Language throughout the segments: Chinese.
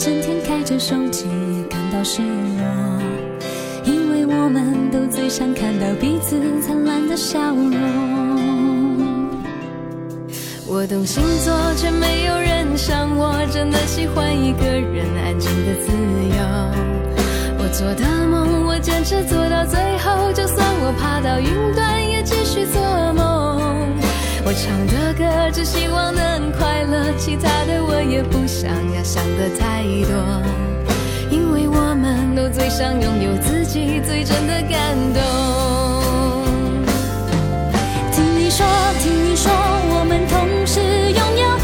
整天开着手机也感到失落，因为我们都最想看到彼此灿烂的笑容。我懂星座，却没有人像我，真的喜欢一个人安静的自由。我做的梦，我坚持做到最后，就算我爬到云端，也继续做梦。我唱的歌，只希望能快乐，其他的我也不想要想的太多，因为我们都最想拥有自己最真的感动。听你说，听你说，我们同时拥有。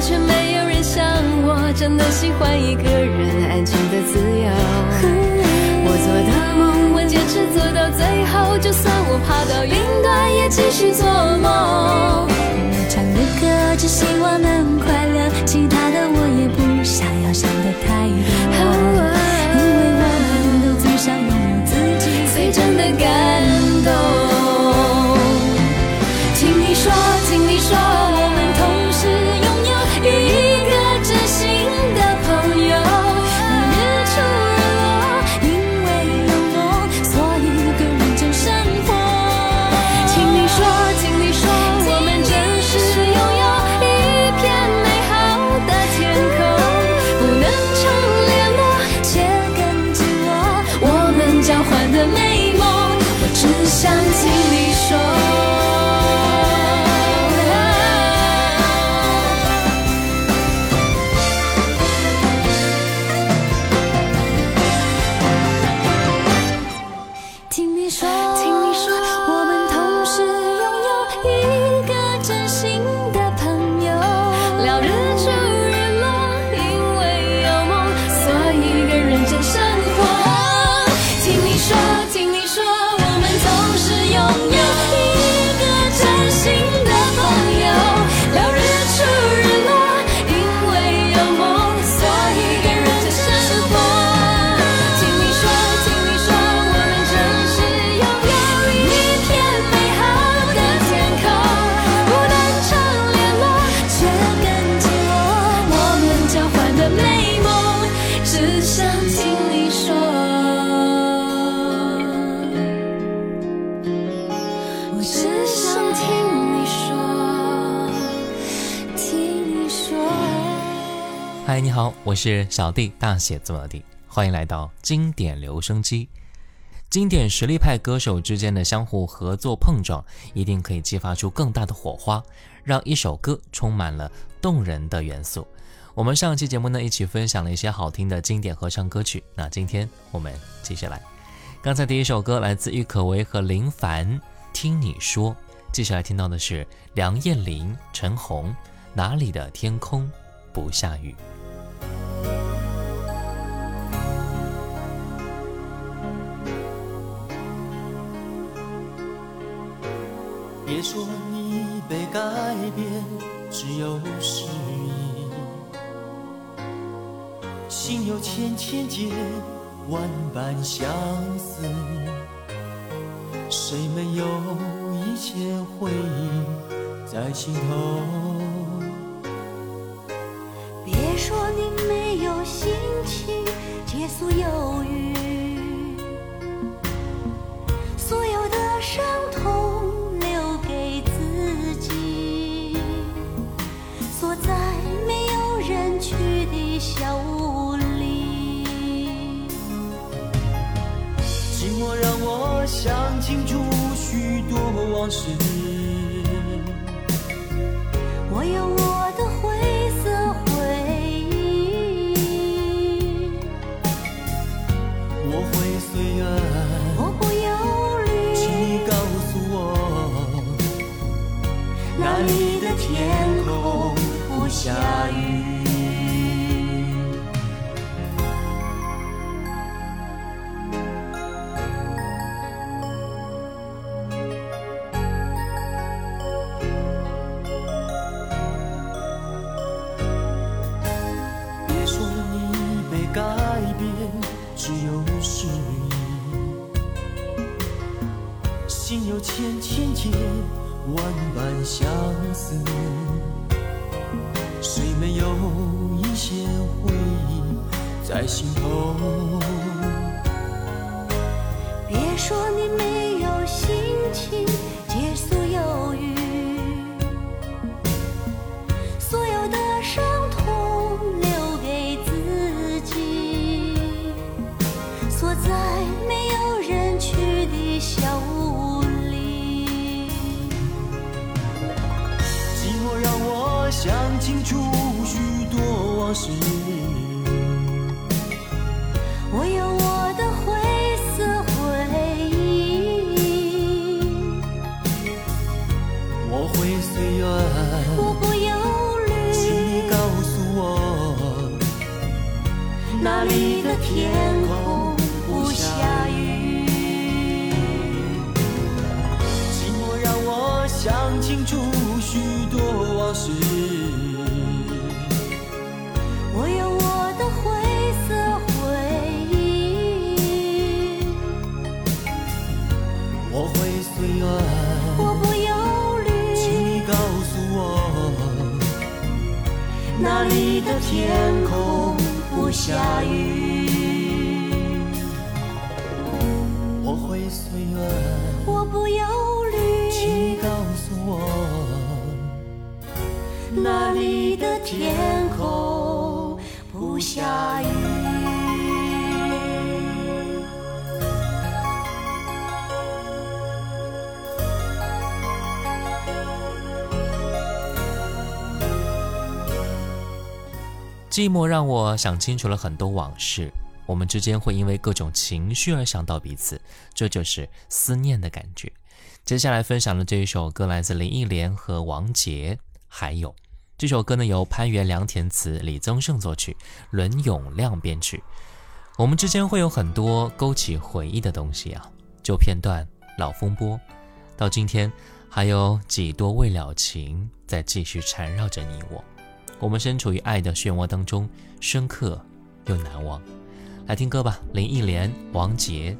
却没有人像我，真的喜欢一个人安静的自由。我做的梦，我坚持做到最后，就算我爬到云端，也继续做梦。我唱的歌，只希望能。嗨，你好，我是小弟大写字母弟，欢迎来到经典留声机。经典实力派歌手之间的相互合作碰撞，一定可以激发出更大的火花，让一首歌充满了动人的元素。我们上期节目呢，一起分享了一些好听的经典合唱歌曲。那今天我们接下来，刚才第一首歌来自郁可唯和林凡，听你说。接下来听到的是梁艳玲、陈红，哪里的天空不下雨？别说你被改变，只有失意。心有千千结，万般相思。谁没有一些回忆在心头？想清楚许多往事，我有我的灰色回忆。我会随缘，我不忧虑。请你告诉我，那里的天空不下雨。我会随缘，我不忧。那里的天空不下雨。寂寞让我想清楚了很多往事。我们之间会因为各种情绪而想到彼此，这就是思念的感觉。接下来分享的这一首歌，来自林忆莲和王杰。还有这首歌呢，由潘元良填词，李宗盛作曲，伦永亮编曲。我们之间会有很多勾起回忆的东西啊，旧片段、老风波，到今天还有几多未了情在继续缠绕着你我。我们身处于爱的漩涡当中，深刻又难忘。来听歌吧，林忆莲、王杰，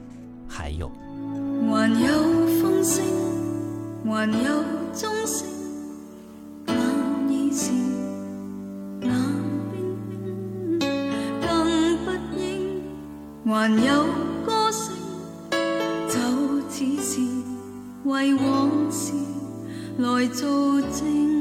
还有。冷冰冰，更不应还有歌声，就似是为往事来做证。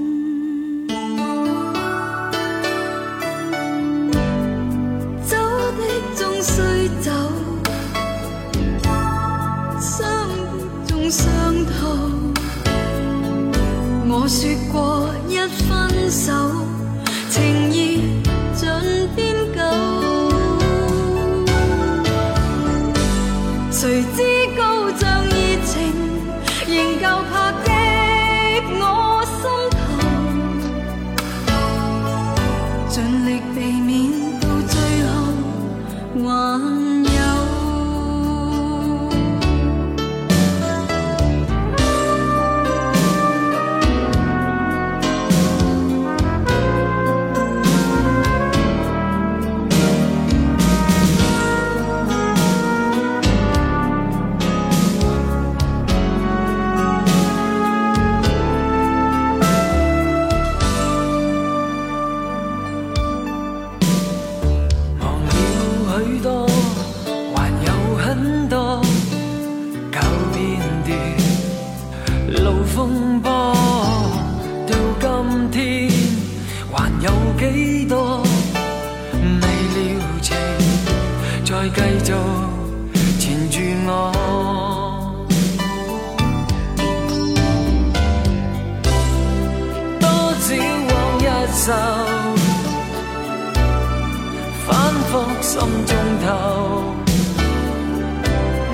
心中透，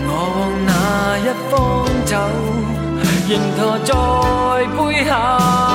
我往那一方走，仍驼在背后。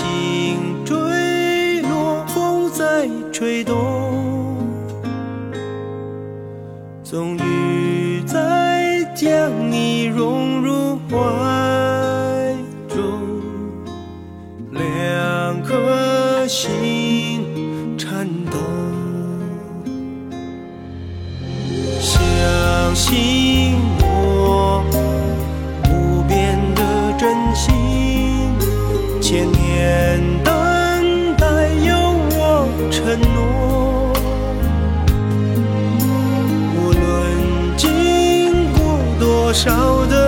心。千年等待，有我承诺。无论经过多少的。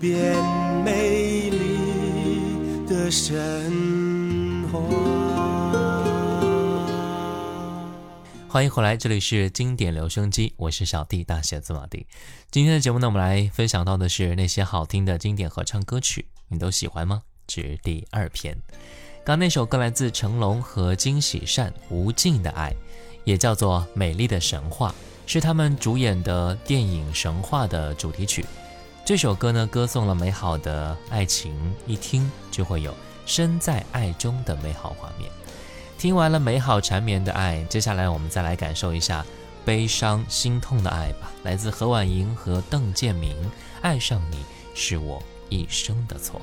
变美丽的神话。欢迎回来，这里是经典留声机，我是小弟大写字母弟。今天的节目呢，我们来分享到的是那些好听的经典合唱歌曲，你都喜欢吗？之第二篇，刚那首歌来自成龙和金喜善，《无尽的爱》，也叫做《美丽的神话》，是他们主演的电影《神话》的主题曲。这首歌呢，歌颂了美好的爱情，一听就会有身在爱中的美好画面。听完了美好缠绵的爱，接下来我们再来感受一下悲伤心痛的爱吧。来自何婉莹和邓建明，《爱上你是我一生的错》。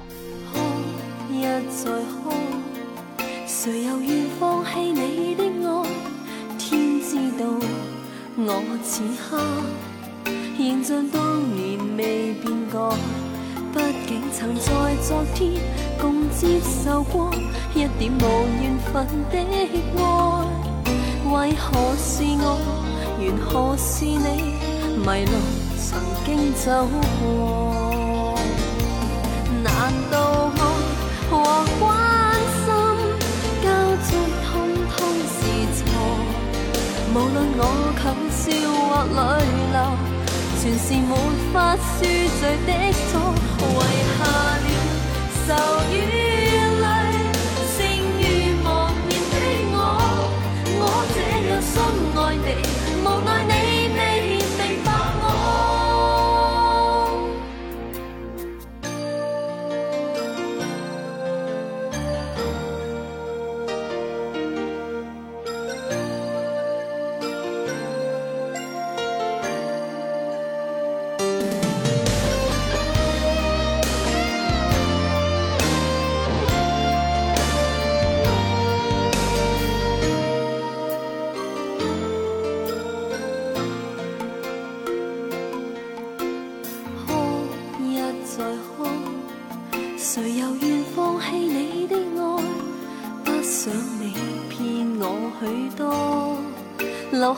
现像当年未变过。毕竟曾在昨天共接受过一点无缘份的爱，为何是我，缘何是你，迷路曾经走过。是无法恕罪的错，遗下了愁怨。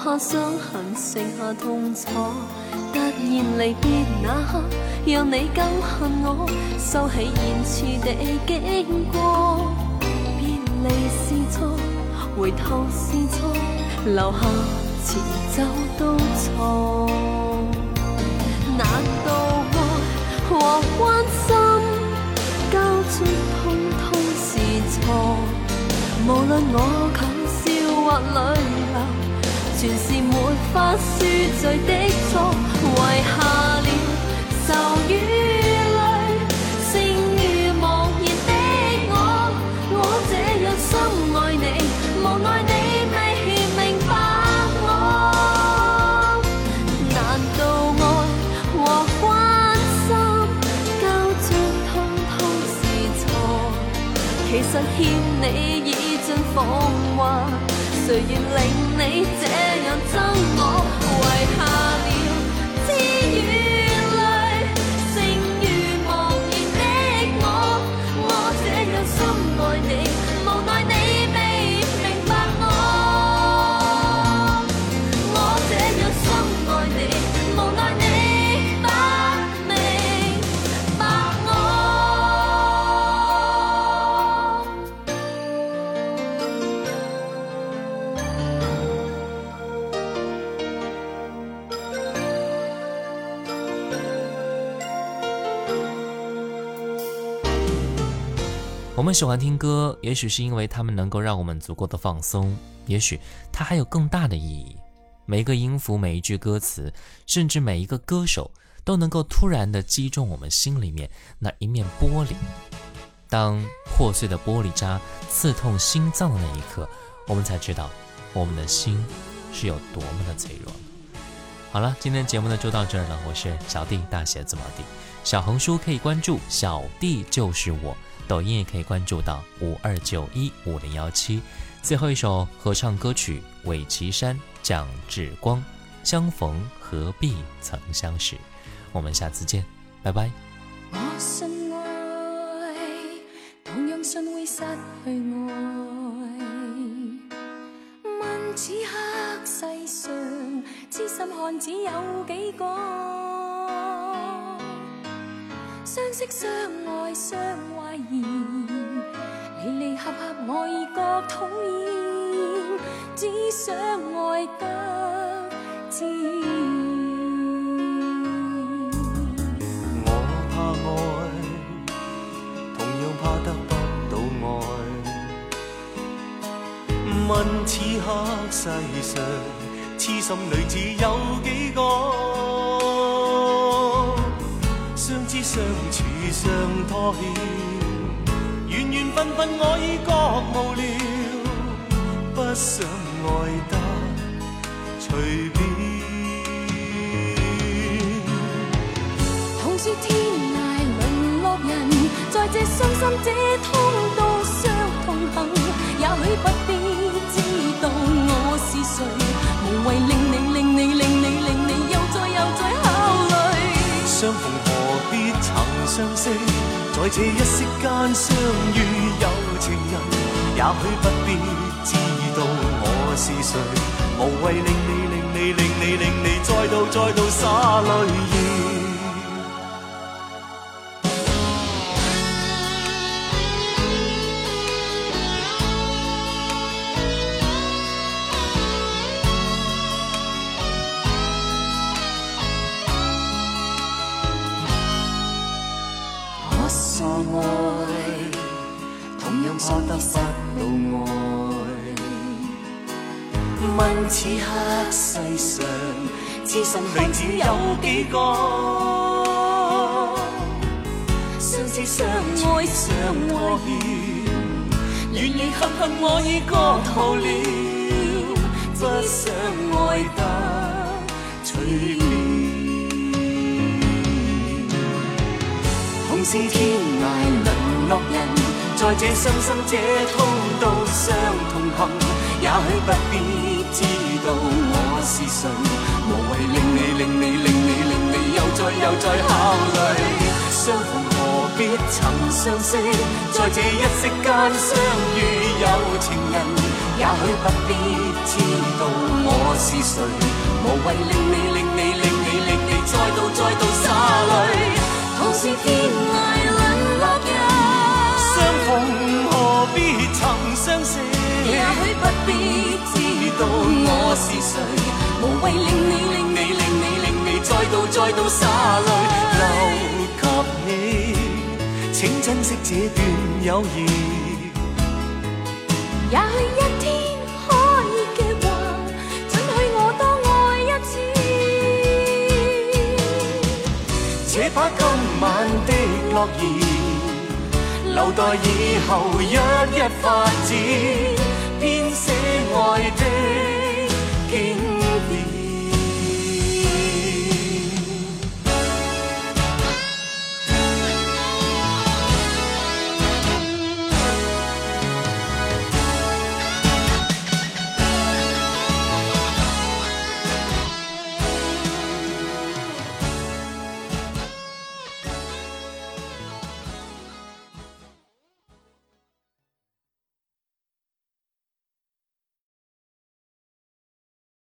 下伤痕剩下痛楚，突然离别那刻，让你更恨我。收起言辞地经过，别离是错，回头是错，留下前奏都错。难道爱和关心交出，通通是错？无论我强笑或泪。全是没法恕罪的错，遗下了愁与泪，剩于茫然的我。我这样深爱你，无奈你未明白我。难道爱和关心交出通通是错？其实欠你已尽谎话，谁愿令你？我们喜欢听歌，也许是因为它们能够让我们足够的放松，也许它还有更大的意义。每一个音符，每一句歌词，甚至每一个歌手，都能够突然的击中我们心里面那一面玻璃。当破碎的玻璃渣刺痛心脏的那一刻，我们才知道我们的心是有多么的脆弱。好了，今天节目呢就到这儿了。我是小弟大写字母弟。小红书可以关注小弟就是我。抖音也可以关注到五二九一五零幺七最后一首合唱歌曲韦岐山蒋志光相逢何必曾相识我们下次见拜拜我信爱同样信会失去爱问此刻世上痴心汉子有几个相識、相愛、相懷疑，離離合合我已覺討厭，只想愛得自然。我怕愛，同樣怕得不到愛。問此刻世上痴心女子有幾個？相知相處相拖欠，緣緣分分我已覺無聊，不想愛得隨便。同说天涯沦落人，在這傷心者通道上同行，也許不必知道我是誰，無谓令你令你令你令。在这一息间相遇有情人，也许不必知道我是谁，无谓令你令你令你令你再度再度洒泪。相思相爱相拖欠，愿你恨恨我已割肚了，不想爱得随便。同是天涯沦落人，在这伤心这通道上同行，也许不必知道我是谁，无谓令你令你令你。令。又再又再考虑，相逢何必曾相识，在这一息间相遇有情人，也许不必知道我是谁，无谓令你令你令你令你再度再度洒泪。同是天涯沦落人，相逢何必曾相识，也许不必知道我是谁，无谓令你令你令。再度再度洒泪留给你，请珍惜这段友谊。也许一天可以嘅话，准许我多爱一次。且把今晚的诺言，留待以后一一发展，编写爱的经。